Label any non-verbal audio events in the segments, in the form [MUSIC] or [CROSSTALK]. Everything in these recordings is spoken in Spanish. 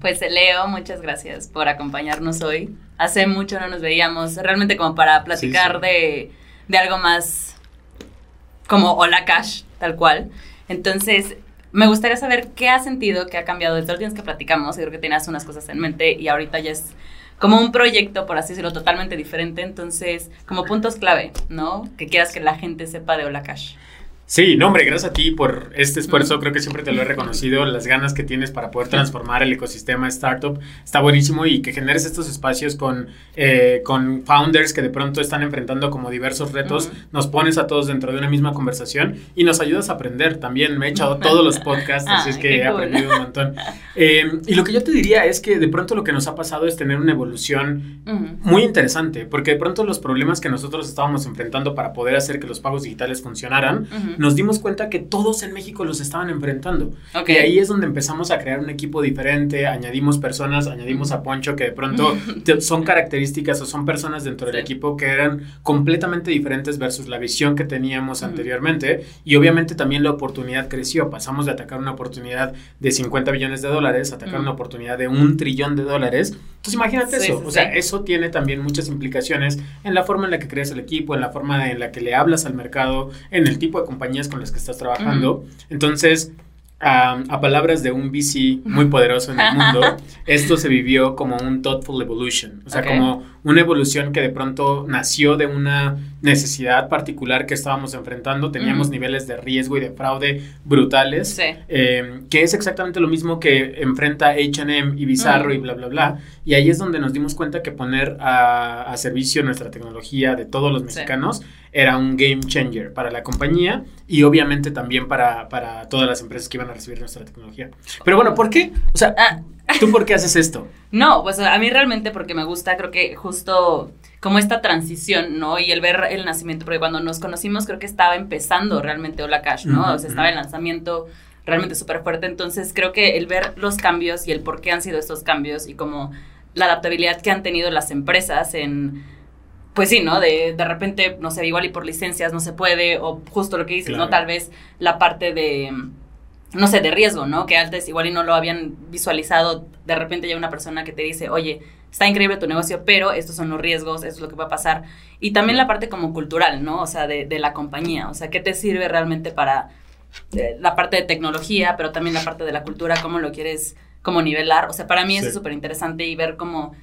Pues Leo, muchas gracias por acompañarnos hoy. Hace mucho no nos veíamos, realmente como para platicar De, de algo más como Hola Cash, tal cual. Entonces, me gustaría saber qué has sentido que ha cambiado desde los días que platicamos. Creo que tenías unas cosas en mente y ahorita ya es como un proyecto, por así decirlo, totalmente diferente. Entonces, como puntos clave, ¿no? Que quieras que la gente sepa de Hola Cash. Sí, no, hombre, gracias a ti por este esfuerzo. Creo que siempre te lo he reconocido. Las ganas que tienes para poder transformar el ecosistema startup está buenísimo y que generes estos espacios con, eh, con founders que de pronto están enfrentando como diversos retos. Nos pones a todos dentro de una misma conversación y nos ayudas a aprender. También me he echado todos los podcasts, así es que he aprendido un montón. Eh, y lo que yo te diría es que de pronto lo que nos ha pasado es tener una evolución muy interesante, porque de pronto los problemas que nosotros estábamos enfrentando para poder hacer que los pagos digitales funcionaran, nos dimos cuenta que todos en México los estaban enfrentando. Y ahí es donde empezamos a crear un equipo diferente, añadimos personas, añadimos a Poncho que de pronto [LAUGHS] son características o son personas dentro del equipo que eran completamente diferentes versus la visión que teníamos anteriormente. Y obviamente también la oportunidad creció. Pasamos de atacar una oportunidad de 50 billones de dólares a atacar una oportunidad de un trillón de dólares. Entonces imagínate eso. o sea, eso tiene también muchas implicaciones en la forma en la que creas el equipo, en la forma en la que le hablas al mercado, en el tipo de compañía con las que estás trabajando. Entonces, a palabras de un VC muy poderoso en el [LAUGHS] mundo, esto se vivió como un thoughtful evolution, o sea, como una evolución que de pronto nació de una necesidad particular que estábamos enfrentando, teníamos niveles de riesgo y de fraude brutales, em, que es exactamente lo mismo que enfrenta HM y Bizarro y bla, bla, bla, y ahí es donde nos dimos cuenta que poner a, servicio nuestra tecnología de todos los mexicanos era un game changer para la compañía y obviamente también para, para todas las empresas que iban a recibir nuestra tecnología. Pero bueno, ¿por qué? O sea, ah. ¿tú por qué haces esto? [LAUGHS] No, pues a mí realmente porque me gusta, creo que justo como esta transición, ¿no? Y el ver el nacimiento, porque cuando nos conocimos creo que estaba empezando realmente Hola Cash, ¿no? o sea, estaba el lanzamiento realmente súper fuerte, entonces creo que el ver los cambios y el por qué han sido estos cambios y como la adaptabilidad que han tenido las empresas en pues sí, ¿no? De, de repente, no sé, igual y por licencias no se puede, o justo lo que dices, ¿no? Tal vez la parte de, no sé, de riesgo, ¿no? Que antes igual y no lo habían visualizado, de repente ya una persona que te dice, oye, está increíble tu negocio, pero estos son los riesgos, esto es lo que va a pasar. Y también la parte como cultural, ¿no? O sea, de, de la compañía, o sea, ¿qué te sirve realmente para eh, la parte de tecnología, pero también la parte de la cultura, cómo lo quieres como nivelar? O sea, para mí eso es súper interesante y ver cómo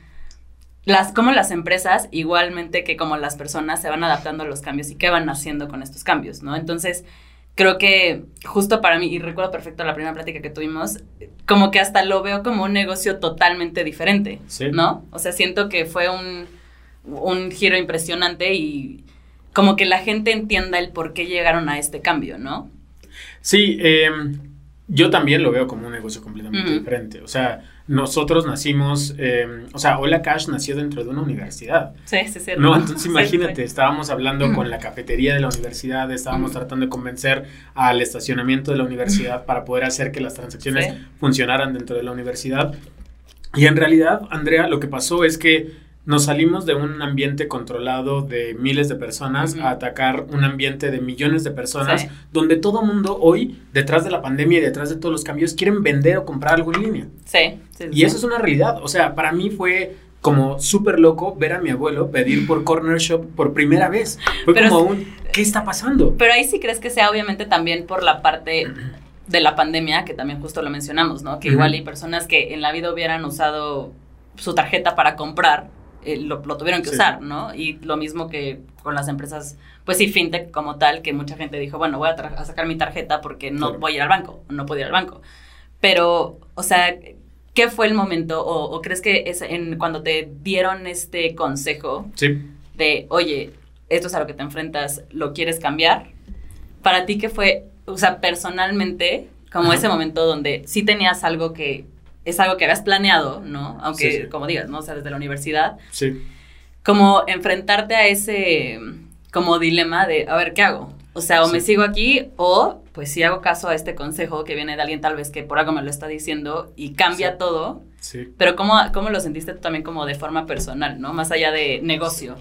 las, como las empresas, igualmente que como las personas, se van adaptando a los cambios y qué van haciendo con estos cambios, ¿no? Entonces, creo que justo para mí, y recuerdo perfecto la primera plática que tuvimos, como que hasta lo veo como un negocio totalmente diferente, ¿no? O sea, siento que fue un, un giro impresionante y como que la gente entienda el por qué llegaron a este cambio, ¿no? Sí, em, yo también lo veo como un negocio completamente diferente. O sea, nosotros nacimos, em, o sea, Hola Cash nació dentro de una universidad. Sí, sí, sí. No, entonces imagínate, estábamos hablando con la cafetería de la universidad, estábamos tratando de convencer al estacionamiento de la universidad para poder hacer que las transacciones funcionaran dentro de la universidad. Y en realidad, Andrea, lo que pasó es que nos salimos de un ambiente controlado de miles de personas a atacar un ambiente de millones de personas, donde todo mundo hoy, detrás de la pandemia y detrás de todos los cambios, quieren vender o comprar algo en línea. Sí. y eso es una realidad. O sea, para mí fue como súper loco ver a mi abuelo pedir por Corner Shop por primera vez. Fue como un, ¿qué está pasando? Pero ahí sí crees que sea obviamente también por la parte [CLEARS THROAT] de la pandemia, que también justo lo mencionamos, ¿no? Que igual hay personas que en la vida hubieran usado su tarjeta para comprar eh, lo, tuvieron que usar, ¿no? Y lo mismo que con las empresas, pues sí, fintech como tal, que mucha gente dijo, bueno, voy a, sacar mi tarjeta porque no voy a ir al banco, no puedo ir al banco. Pero, o sea, ¿qué fue el momento o, crees que es en, cuando te dieron este consejo de, oye, esto es a lo que te enfrentas, ¿lo quieres cambiar? Para ti, ¿qué fue, o sea, personalmente, como ese momento donde sí tenías algo que es algo que habías planeado, ¿no? Aunque, como digas, ¿no? O sea, desde la universidad. Sí. Como enfrentarte a ese, como dilema de, a ver, ¿qué hago? O sea, o me sigo aquí o pues si hago caso a este consejo que viene de alguien tal vez que por algo me lo está diciendo y cambia todo. Sí. Pero ¿cómo, ¿cómo lo sentiste tú también como de forma personal, ¿no? Más allá de negocio.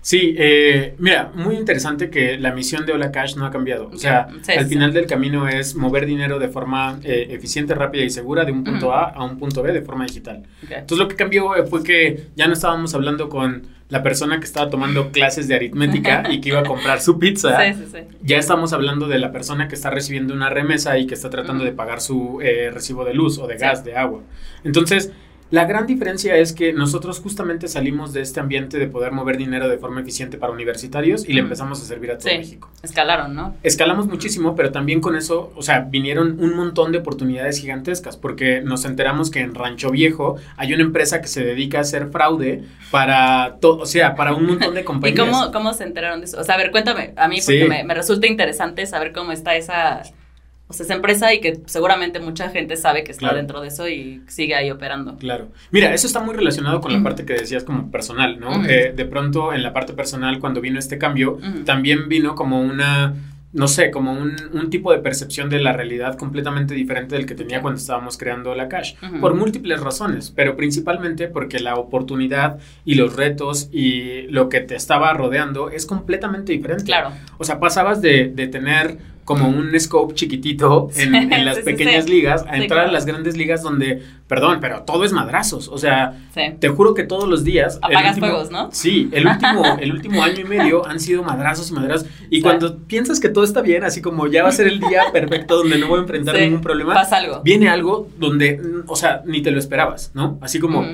Sí, eh, mira, muy interesante que la misión de Hola Cash no ha cambiado. O sea, al final del camino es mover dinero de forma eh, eficiente, rápida y segura de un punto A a un punto B de forma digital. Entonces lo que cambió fue que ya no estábamos hablando con la persona que estaba tomando clases de aritmética y que iba a comprar su pizza. [LAUGHS] Sí, sí, sí. Ya estamos hablando de la persona que está recibiendo una remesa y que está tratando de pagar su eh, recibo de luz o de gas, de agua. Entonces, la gran diferencia es que nosotros justamente salimos de este ambiente de poder mover dinero de forma eficiente para universitarios y le empezamos a servir a todo México. Escalaron, ¿no? Escalamos muchísimo, pero también con eso, o sea, vinieron un montón de oportunidades gigantescas porque nos enteramos que en Rancho Viejo hay una empresa que se dedica a hacer fraude para todo, o sea, para un montón de [LAUGHS] compañías. ¿Y cómo, cómo se enteraron de eso? O sea, a ver, cuéntame, a mí porque me, me resulta interesante saber cómo está esa o sea, esa empresa y que seguramente mucha gente sabe que está dentro de eso y sigue ahí operando. Claro. Mira, eso está muy relacionado con la parte que decías como personal, ¿no? Eh, de pronto en la parte personal, cuando vino este cambio, también vino como una no sé, como un, un, tipo de percepción de la realidad completamente diferente del que tenía cuando estábamos creando la cash, por múltiples razones, pero principalmente porque la oportunidad y los retos y lo que te estaba rodeando es completamente diferente. Claro. O sea, pasabas de, de tener como un scope chiquitito [LAUGHS] en, las pequeñas ligas a entrar a las grandes ligas donde, perdón, pero todo es madrazos. O sea, te juro que todos los días. Apagas fuegos, ¿no? Sí, el último, [LAUGHS] el último año y medio han sido madrazos y madrazos. Y cuando piensas que todo está bien, así como ya va a ser el día perfecto donde no voy a enfrentar ningún problema, pasa algo. Viene algo donde, o sea, ni te lo esperabas, ¿no? Así como,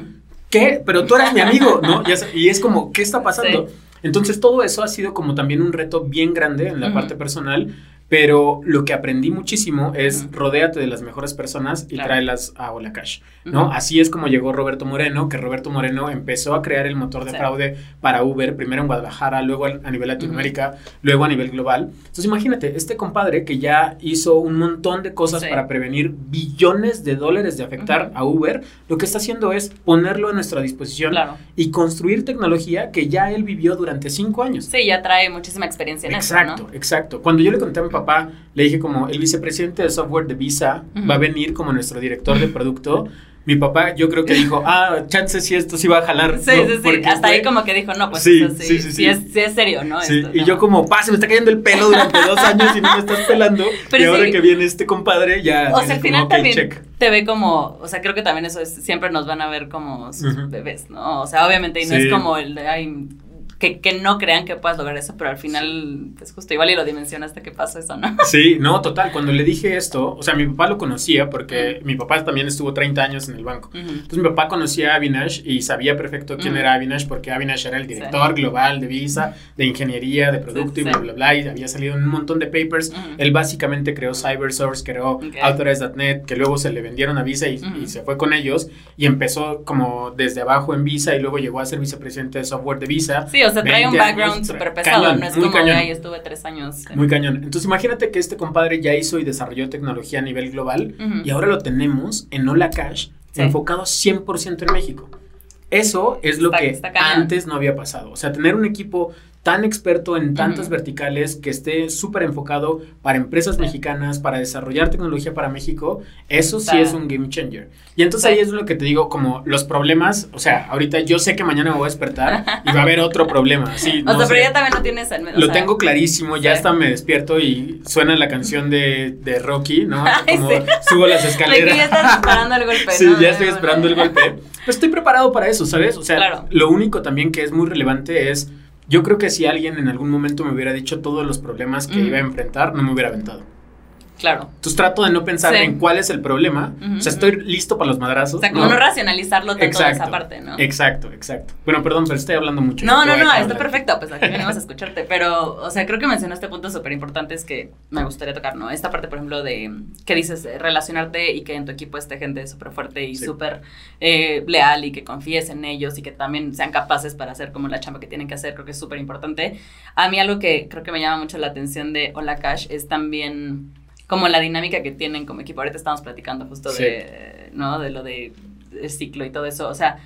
¿qué? Pero tú eras mi amigo, ¿no? Y es como, ¿qué está pasando? Entonces todo eso ha sido como también un reto bien grande en la parte personal pero lo que aprendí muchísimo es rodéate de las mejores personas y tráelas a Hola Cash, ¿no? Así es como llegó Roberto Moreno, que Roberto Moreno empezó a crear el motor de fraude para Uber, primero en Guadalajara, luego a nivel Latinoamérica, luego a nivel global. Entonces imagínate, este compadre que ya hizo un montón de cosas para prevenir billones de dólares de afectar a Uber, lo que está haciendo es ponerlo a nuestra disposición y construir tecnología que ya él vivió durante cinco años. Sí, ya trae muchísima experiencia en exacto, eso, Exacto, exacto. Cuando yo le conté a mi papá, le dije como el vicepresidente de software de Visa va a venir como nuestro director de producto. Mi papá, yo creo que dijo, ah, chance si esto sí va a jalar. Sí, sí, sí. Hasta ahí como que dijo, no, pues sí, eso sí, sí, sí, es, sí, es, serio, ¿no? Sí, y yo como, pa, se me está cayendo el pelo durante dos años y no me estás pelando. [LAUGHS] y ahora que viene este compadre, ya. O sea, al final también te ve como, o sea, creo que también eso es, siempre nos van a ver como sus bebés, ¿no? O sea, obviamente, y no es como el de, ay, que, no crean que puedas lograr eso, pero al final, pues justo igual y lo dimensionaste que pasó eso, ¿no? Sí, no, total. Cuando le dije esto, o sea, mi papá lo conocía porque mi papá también estuvo 30 años en el banco. Entonces mi papá conocía a Avinash y sabía perfecto quién era Avinash porque Avinash era el director global de Visa, de ingeniería, de producto y bla, bla, bla. Y había salido un montón de papers. Él básicamente creó CyberSource, creó Authorize.net, que luego se le vendieron a Visa y, y se fue con ellos y empezó como desde abajo en Visa y luego llegó a ser vicepresidente de software de Visa. Sí, o sea, trae un background súper pesado, no es como cañón. ahí estuve tres años. Muy cañón. Entonces imagínate que este compadre ya hizo y desarrolló tecnología a nivel global y ahora lo tenemos en Hola Cash, enfocado 100% en México. Eso es lo que antes no había pasado. O sea, tener un equipo tan experto en tantas verticales, que esté súper enfocado para empresas mexicanas, para desarrollar tecnología para México, eso sí es un game changer. Y entonces ahí es lo que te digo, como los problemas, o sea, ahorita yo sé que mañana me voy a despertar y va a haber otro problema. Sí, [LAUGHS] o sea, pero ya también lo tienes en Lo tengo clarísimo, ya hasta me despierto y suena la canción de, de Rocky, ¿no? [LAUGHS] Como subo las escaleras. ya estás esperando el golpe. [LAUGHS] Sí, ya estoy esperando el golpe. Pero estoy preparado para eso, ¿sabes? O sea, lo único también que es muy relevante es yo creo que si alguien en algún momento me hubiera dicho todos los problemas que iba a enfrentar, no me hubiera aventado. Claro. Entonces trato de no pensar en cuál es el problema. o sea, estoy listo para los madrazos. O sea, como no, racionalizarlo tanto exacto, esa parte, ¿no? Exacto, exacto. Bueno, perdón, pero estoy hablando mucho. No, no, no, está perfecto. Pues aquí venimos a [LAUGHS] escucharte. Pero, o sea, creo que mencionaste puntos súper importantes que me gustaría tocar, ¿no? Esta parte, por ejemplo, de que dices relacionarte y que en tu equipo esté gente súper fuerte y súper eh, leal y que confíes en ellos y que también sean capaces para hacer como la chamba que tienen que hacer. Creo que es súper importante. A mí algo que creo que me llama mucho la atención de Hola Cash es también como la dinámica que tienen como equipo. Ahorita estamos platicando justo de, ¿no? De lo de, ciclo y todo eso. O sea,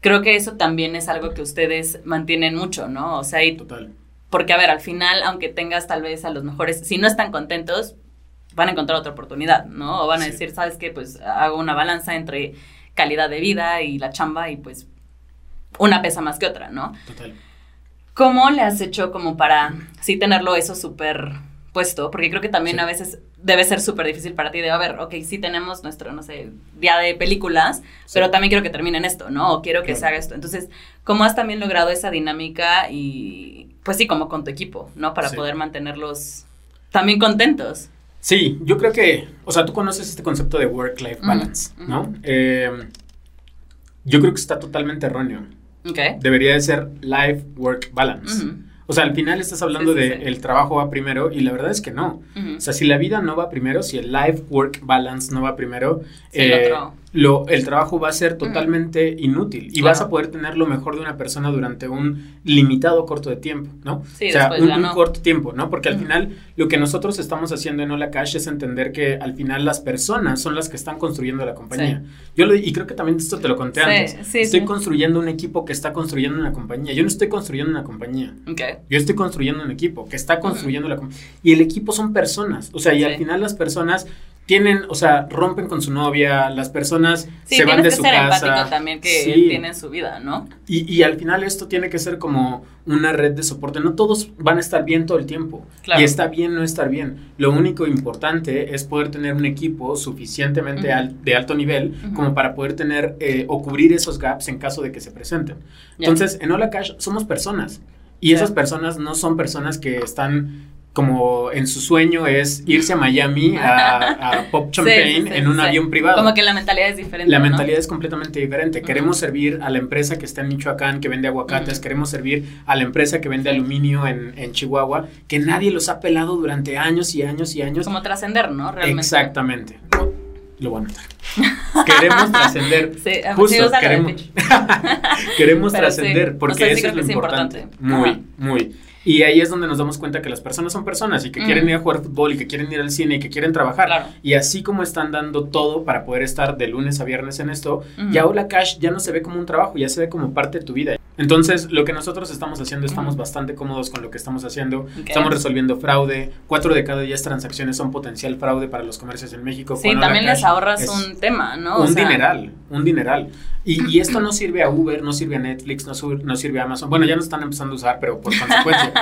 creo que eso también es algo que ustedes mantienen mucho, ¿no? O sea, y, Total. Porque, a ver, al final, aunque tengas tal vez a los mejores, si no están contentos, van a encontrar otra oportunidad, ¿no? O van a decir, ¿sabes qué? Pues hago una balanza entre calidad de vida y la chamba y pues una pesa más que otra, ¿no? Total. ¿Cómo le has hecho como para sí tenerlo eso súper puesto? Porque creo que también a veces debe ser súper difícil para ti de, a ver, ok, sí tenemos nuestro, no sé, día de películas, pero también quiero que termine en esto, ¿no? O quiero que se haga esto. Entonces, ¿cómo has también logrado esa dinámica y, pues sí, como con tu equipo, ¿no? Para poder mantenerlos también contentos. Sí, yo creo que, o sea, tú conoces este concepto de work-life balance, ¿no? Eh, yo creo que está totalmente erróneo. Okay. Debería de ser life-work balance. O sea, al final estás hablando de el trabajo va primero y la verdad es que no. O sea, si la vida no va primero, si el life-work balance no va primero, eh, lo, el trabajo va a ser totalmente inútil y vas a poder tener lo mejor de una persona durante un limitado corto de tiempo, ¿no? Sí, o sea, un, corto tiempo, ¿no? Porque al final lo que nosotros estamos haciendo en Hola Cash es entender que al final las personas son las que están construyendo la compañía. Yo lo, y creo que también esto te lo conté antes. estoy construyendo un equipo que está construyendo una compañía. Yo no estoy construyendo una compañía. Yo estoy construyendo un equipo que está construyendo la compañía. Y el equipo son personas. O sea, y al final las personas tienen, o sea, rompen con su novia, las personas se van de que su ser casa. también que tienen su vida, ¿no? Y, y, al final esto tiene que ser como una red de soporte. No todos van a estar bien todo el tiempo. Y está bien no estar bien. Lo único importante es poder tener un equipo suficientemente de alto nivel como para poder tener eh, o cubrir esos gaps en caso de que se presenten. Entonces, en Hola Cash somos personas. Y esas personas no son personas que están como en su sueño es irse a Miami a, [LAUGHS] Pop Champagne en un avión privado. Como que la mentalidad es diferente. La mentalidad es completamente diferente. Queremos servir a la empresa que está en Michoacán, que vende aguacates, queremos servir a la empresa que vende aluminio en, en, Chihuahua, que nadie los ha pelado durante años y años y años. Como trascender, ¿no? Realmente. Exactamente. Lo voy a notar. queremos trascender. [LAUGHS] Sí, Justo, queremos, [LAUGHS] queremos trascender, porque eso es lo importante. Muy, muy. Y ahí es donde nos damos cuenta que las personas son personas y que quieren ir a jugar fútbol y que quieren ir al cine y que quieren trabajar. Y así como están dando todo para poder estar de lunes a viernes en esto, ya Hola Cash ya no se ve como un trabajo, ya se ve como parte de tu vida. Entonces, lo que nosotros estamos haciendo, estamos bastante cómodos con lo que estamos haciendo. Estamos resolviendo fraude. Cuatro de cada diez transacciones son potencial fraude para los comercios en México. Sí, también les ahorras un tema, ¿no? Un dineral, un dineral. Y, esto no sirve a Uber, no sirve a Netflix, no, no, sirve a Amazon. Bueno, ya no están empezando a usar, pero por consecuencia.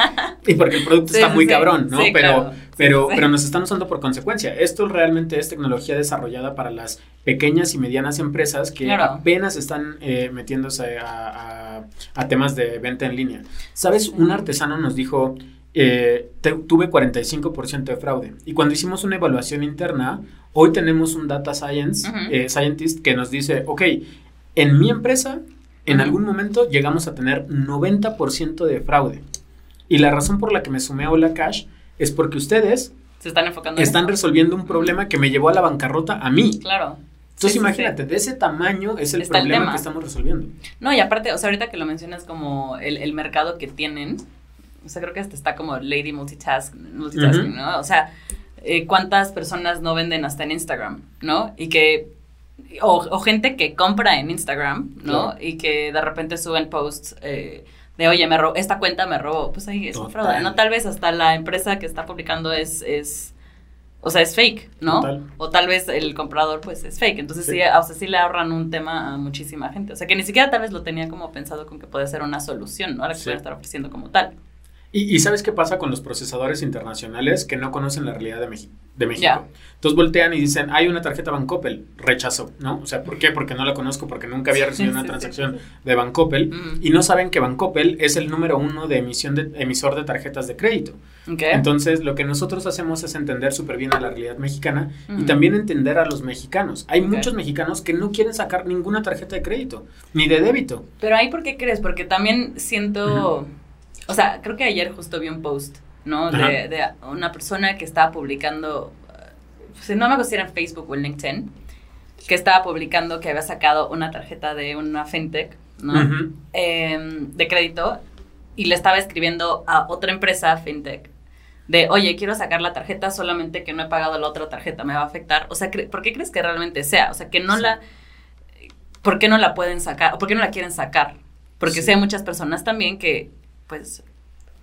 [LAUGHS] y porque el producto está muy cabrón, ¿no? pero, pero, pero nos están usando por consecuencia. Esto realmente es tecnología desarrollada para las pequeñas y medianas empresas que apenas están eh, metiéndose a, temas de venta en línea. ¿Sabes? Un artesano nos dijo, eh, tuve 45% de fraude. Y cuando hicimos una evaluación interna, hoy tenemos un data science, eh, scientist que nos dice, ok, en mi empresa, en algún momento llegamos a tener 90% de fraude. Y la razón por la que me sumé a Hola Cash es porque ustedes se están enfocando están resolviendo un problema que me llevó a la bancarrota a mí. Claro. Entonces imagínate, de ese tamaño es el problema que estamos resolviendo. No, y aparte, o sea, ahorita que lo mencionas como el, mercado que tienen, o sea, creo que hasta está como Lady Multitask, Multitasking, ¿no? O sea, eh, ¿cuántas personas no venden hasta en Instagram, ¿no? Y que o, gente que compra en Instagram, ¿no? Y que de repente suben posts eh, de, oye, me robó, esta cuenta me robó. Pues ahí es un fraude, ¿no? Tal vez hasta la empresa que está publicando es, es o sea, es fake, ¿no? O tal vez el comprador, pues, es fake. Entonces, sí. o sea, sí le ahorran un tema a muchísima gente. O sea, que ni siquiera tal vez lo tenía como pensado con que puede ser una solución, ¿no? A la que puede estar ofreciendo como tal. Y, ¿sabes qué pasa con los procesadores internacionales que no conocen la realidad de, de México? Entonces voltean y dicen, hay una tarjeta Bancoppel, rechazo, ¿no? O sea, ¿por qué? Porque no la conozco, porque nunca había recibido una transacción de Bancoppel y no saben que Bancoppel es el número uno de emisión de emisor de tarjetas de crédito. Entonces, lo que nosotros hacemos es entender súper bien a la realidad mexicana y también entender a los mexicanos. Hay muchos mexicanos que no quieren sacar ninguna tarjeta de crédito, ni de débito. Pero ahí, ¿por qué crees? Porque también siento... O sea, creo que ayer justo vi un post, ¿no? De, una persona que estaba publicando, pues, no me acuerdo si era en Facebook o en LinkedIn, que estaba publicando que había sacado una tarjeta de una fintech, ¿no? Em, de crédito y le estaba escribiendo a otra empresa fintech de, oye, quiero sacar la tarjeta solamente que no he pagado la otra tarjeta, me va a afectar. O sea, ¿por qué crees que realmente sea? O sea, que no la... ¿Por qué no la pueden sacar? ¿O por qué no la quieren sacar? Porque sé muchas personas también que pues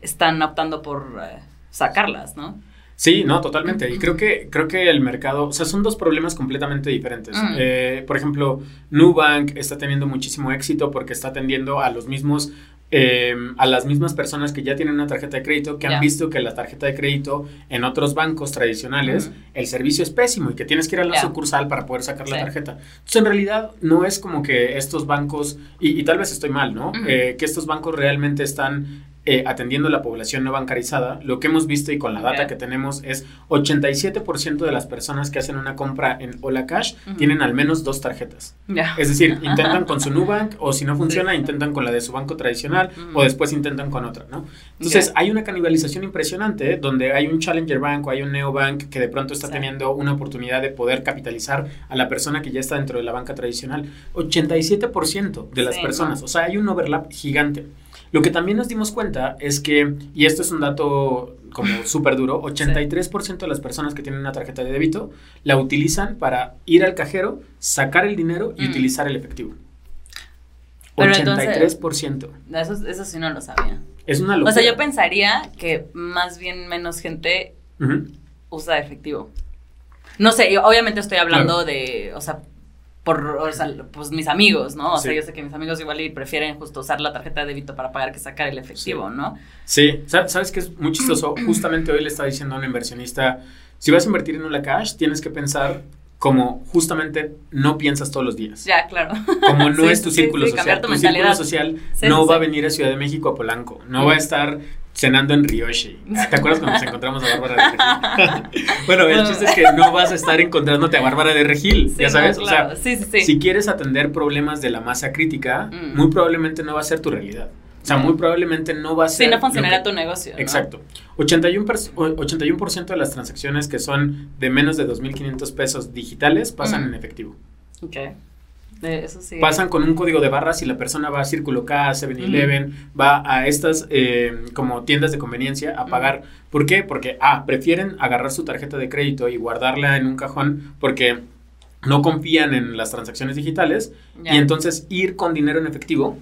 están optando por eh, sacarlas, ¿no? Sí, no, totalmente. Y creo que, creo que el mercado, o sea, son dos problemas completamente diferentes. Mm. Eh, por ejemplo, Nubank está teniendo muchísimo éxito porque está atendiendo a los mismos Em, a las mismas personas que ya tienen una tarjeta de crédito, que han visto que la tarjeta de crédito en otros bancos tradicionales, el servicio es pésimo y que tienes que ir a la sucursal para poder sacar la tarjeta. Entonces, en realidad, no es como que estos bancos, y, tal vez estoy mal, ¿no? Eh, que estos bancos realmente están eh, atendiendo la población no bancarizada, lo que hemos visto y con la data que tenemos es 87% de las personas que hacen una compra en Hola Cash tienen al menos dos tarjetas. Es decir, [LAUGHS] intentan con su Nubank o si no funciona, intentan con la de su banco tradicional o después intentan con otra, ¿no? Entonces, hay una canibalización impresionante ¿eh? donde hay un Challenger Bank o hay un Neobank que de pronto está teniendo una oportunidad de poder capitalizar a la persona que ya está dentro de la banca tradicional. 87% de las personas, o sea, hay un overlap gigante. Lo que también nos dimos cuenta es que, y esto es un dato como [LAUGHS] súper duro, 83% de las personas que tienen una tarjeta de débito la utilizan para ir al cajero, sacar el dinero y mm. utilizar el efectivo. 83%. eso, eso sí no lo sabía. Es una locura. O sea, yo pensaría que más bien menos gente usa efectivo. No sé, obviamente estoy hablando de, o sea, por, o sea, pues mis amigos, ¿no? O sea, yo sé que mis amigos igual y prefieren justo usar la tarjeta de débito para pagar que sacar el efectivo, ¿no? Sí, ¿sabes qué es muy chistoso? [CLEARS THROAT] Justamente hoy le estaba diciendo a un inversionista, si vas a invertir en una cash, tienes que pensar como justamente no piensas todos los días. Ya, claro. Como no [LAUGHS] es tu círculo social. Tu, círculo social no va a venir a Ciudad de México a Polanco, no va a estar cenando en Ryoshi. ¿Te acuerdas cuando nos encontramos a Bárbara de Regil? [LAUGHS] bueno, el chiste es que no vas a estar encontrándote a Bárbara de Regil, ya sabes. o sea, si quieres atender problemas de la masa crítica, mm. muy probablemente no va a ser tu realidad. O sea, muy probablemente no va a ser. Sí, no funcionará tu negocio. Exacto. 81%, 81 de las transacciones que son de menos de 2.500 pesos digitales pasan mm. en efectivo. Ok. Pasan con un código de barras y la persona va a Círculo K, 7-Eleven, va a estas eh, como tiendas de conveniencia a pagar. ¿Por qué? Porque, ah, prefieren agarrar su tarjeta de crédito y guardarla en un cajón porque no confían en las transacciones digitales y entonces ir con dinero en efectivo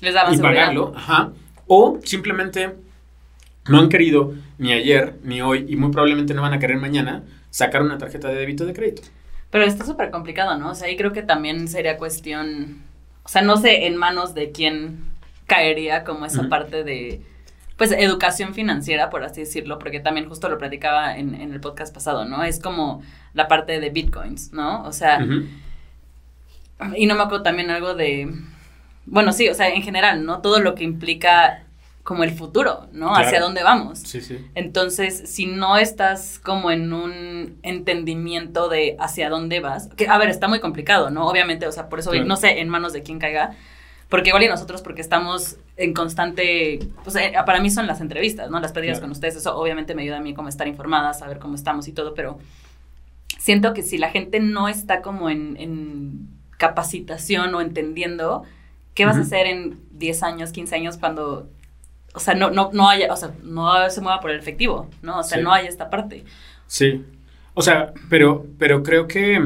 y pagarlo. Ajá. O simplemente no han querido ni ayer ni hoy y muy probablemente no van a querer mañana sacar una tarjeta de débito de crédito. Pero está súper complicado, ¿no? O sea, ahí creo que también sería cuestión, o sea, no sé en manos de quién caería como esa parte de, pues, educación financiera, por así decirlo, porque también justo lo platicaba en, en el podcast pasado, ¿no? Es como la parte de bitcoins, ¿no? O sea, y no me acuerdo también algo de, bueno, sí, o sea, en general, ¿no? Todo lo que implica como el futuro, ¿no? Hacia dónde vamos. Sí, sí. Entonces, si no estás como en un entendimiento de hacia dónde vas, que a ver, está muy complicado, ¿no? Obviamente, o sea, por eso no sé en manos de quién caiga, porque igual y nosotros porque estamos en constante, pues eh, para mí son las entrevistas, ¿no? Las pedidas con ustedes, eso obviamente me ayuda a mí como estar informada, saber cómo estamos y todo, pero siento que si la gente no está como en, capacitación o entendiendo, ¿qué vas a hacer en 10 años, 15 años cuando o sea, no, no, no haya, o sea, no se mueva por el efectivo, ¿no? O sea, no hay esta parte. Sí. O sea, pero, pero creo que,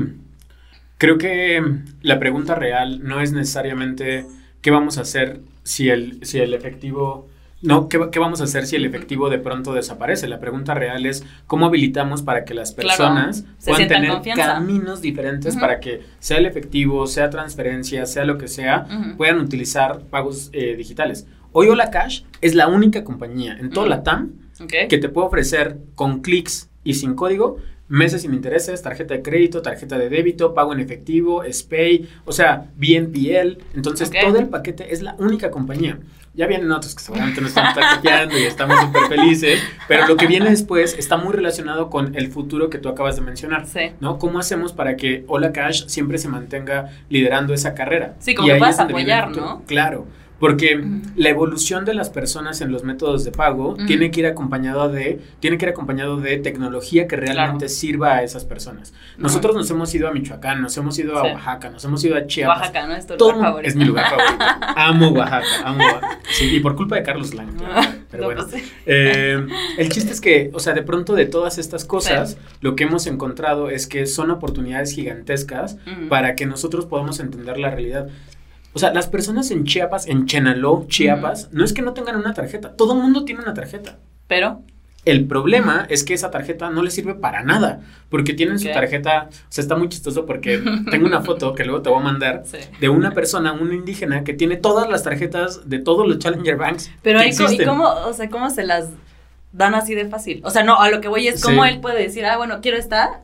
creo que la pregunta real no es necesariamente qué vamos a hacer si el, si el efectivo, no, ¿qué, vamos a hacer si el efectivo de pronto desaparece? La pregunta real es cómo habilitamos para que las personas puedan tener caminos diferentes para que sea el efectivo, sea transferencia, sea lo que sea, puedan utilizar pagos eh, digitales. Hoy Hola Cash es la única compañía en toda la TAM que te puede ofrecer con clics y sin código meses sin intereses, tarjeta de crédito, tarjeta de débito, pago en efectivo, SPAY, o sea, BNPL. Entonces, todo el paquete es la única compañía. Ya vienen otros que seguramente nos están copiando y estamos súper felices, pero lo que viene después está muy relacionado con el futuro que tú acabas de mencionar, sí. ¿no? ¿Cómo hacemos para que Hola Cash siempre se mantenga liderando esa carrera? Sí, como que puedas apoyar, ¿no? Claro. Porque la evolución de las personas en los métodos de pago tiene que ir acompañado de, tiene que ir acompañado de tecnología que realmente sirva a esas personas. Nosotros nos hemos ido a Michoacán, nos hemos ido a Oaxaca, nos hemos ido a Chiapas. Oaxaca, ¿no? Es tu lugar favorito. Es mi lugar favorito. [LAUGHS] amo Oaxaca, amo Oaxaca. Sí, y por culpa de Carlos Lang, Pero bueno. Pues eh, el chiste es que, o sea, de pronto de todas estas cosas, lo que hemos encontrado es que son oportunidades gigantescas para que nosotros podamos entender la realidad. O sea, las personas en Chiapas, en Chenaló, Chiapas, no es que no tengan una tarjeta. Todo el mundo tiene una tarjeta. Pero. El problema es que esa tarjeta no le sirve para nada, porque tienen su tarjeta, o sea, está muy chistoso porque [LAUGHS] tengo una foto que luego te voy a mandar Sí. de una persona, un indígena, que tiene todas las tarjetas de todos los Challenger Banks. Pero que co- ¿y cómo, o sea, cómo se las dan así de fácil? O sea, no, a lo que voy es cómo Sí. él puede decir, ah, bueno, quiero esta,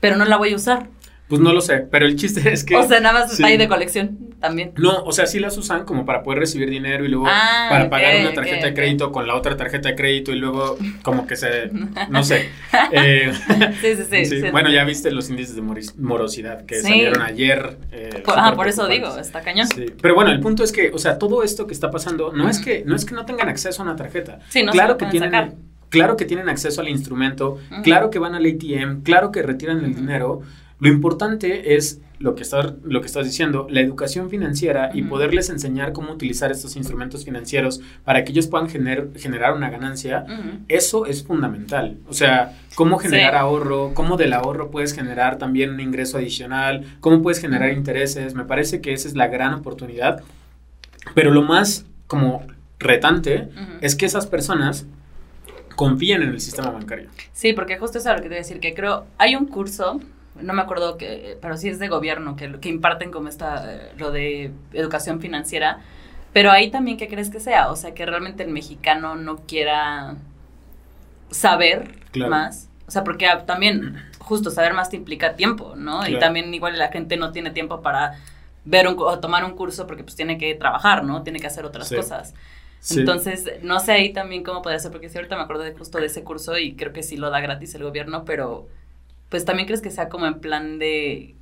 pero no la voy a usar. Pues no lo sé, pero el chiste es que... o sea, nada más sí. está ahí de colección también. No, o sea, sí las usan como para poder recibir dinero y luego Ah, para pagar una tarjeta de crédito con la otra tarjeta de crédito y luego como que se, no sé. [LAUGHS] Eh, Sí, sí, sí. sí, sí. Bueno, ya viste los índices de morosidad que Sí. salieron ayer. eh, Por, ah, por eso digo, está cañón. Sí, Sí, Pero bueno, el punto es que, o sea, todo esto que está pasando no es que no es que no tengan acceso a una tarjeta. no se claro que tienen sacar. claro que tienen acceso al instrumento, claro que van al ATM, claro que retiran el dinero. Lo importante es lo que estás lo que estás diciendo, la educación financiera y poderles enseñar cómo utilizar estos instrumentos financieros para que ellos puedan gener- generar una ganancia. Eso es fundamental. O sea, cómo generar Sí. ahorro, cómo del ahorro puedes generar también un ingreso adicional, cómo puedes generar intereses. Me parece que esa es la gran oportunidad. Pero lo más como retante es que esas personas confíen en el sistema bancario. Sí, porque justo eso es lo que te voy a decir, que creo, hay un curso, no me acuerdo que, pero sí es de gobierno, que, que imparten como esta, eh, lo de educación financiera, pero ahí también, ¿qué crees que sea? O sea, que realmente el mexicano no quiera saber Claro. más, o sea, porque también justo saber más te implica tiempo, ¿no? Y también igual la gente no tiene tiempo para ver un, o tomar un curso porque pues tiene que trabajar, ¿no? Tiene que hacer otras Sí. cosas. Sí. Entonces, no sé ahí también cómo podría ser, porque sí, ahorita me acuerdo de justo de ese curso y creo que sí lo da gratis el gobierno, pero pues también crees que sea como en plan de,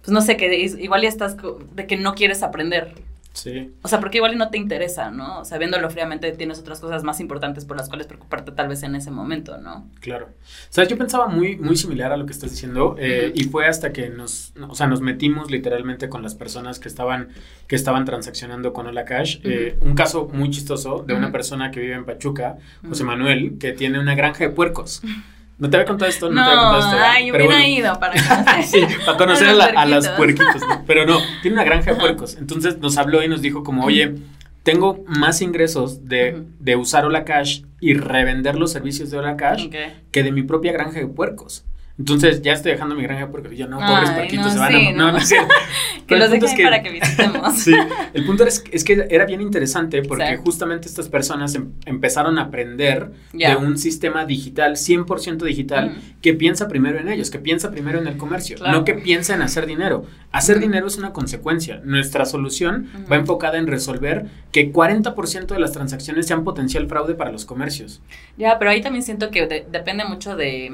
pues no sé, que igual ya estás, de que no quieres aprender. Sí. O sea, porque igual no te interesa, ¿no? O sea, viéndolo fríamente tienes otras cosas más importantes por las cuales preocuparte tal vez en ese momento, ¿no? Claro. O sea, yo pensaba muy, muy similar a lo que estás diciendo eh, y fue hasta que nos, o sea, nos metimos literalmente con las personas que estaban, que estaban transaccionando con Hola Cash. Eh, un caso muy chistoso de una persona que vive en Pachuca, José. Manuel, que tiene una granja de puercos. [LAUGHS] ¿No te había contado esto? No, te había contado esto. ay, Pero hubiera bueno. ido para [LAUGHS] conocer. Sí, para conocer A la- a las puerquitos. ¿no? Pero no, [LAUGHS] tiene una granja de puercos. Entonces nos habló y nos dijo como, oye, tengo más ingresos de, de usar Hola Cash y revender los servicios de Hola Cash que de mi propia granja de puercos. Entonces ya estoy dejando mi granja. Y yo, no, pobres Ay, puerquitos no, se van sí, a... No, no. no. [LAUGHS] Que los dejen es que- para que visitemos. [LAUGHS] Sí, el punto es, es que era bien interesante porque Sí. justamente estas personas em- empezaron a aprender de un sistema digital, 100% digital, que piensa primero en ellos, que piensa primero en el comercio, Claro. no que piensa en hacer dinero. Hacer dinero es una consecuencia. Nuestra solución va enfocada en resolver que 40% de las transacciones sean potencial fraude para los comercios. Ya, pero ahí también siento que de- depende mucho de,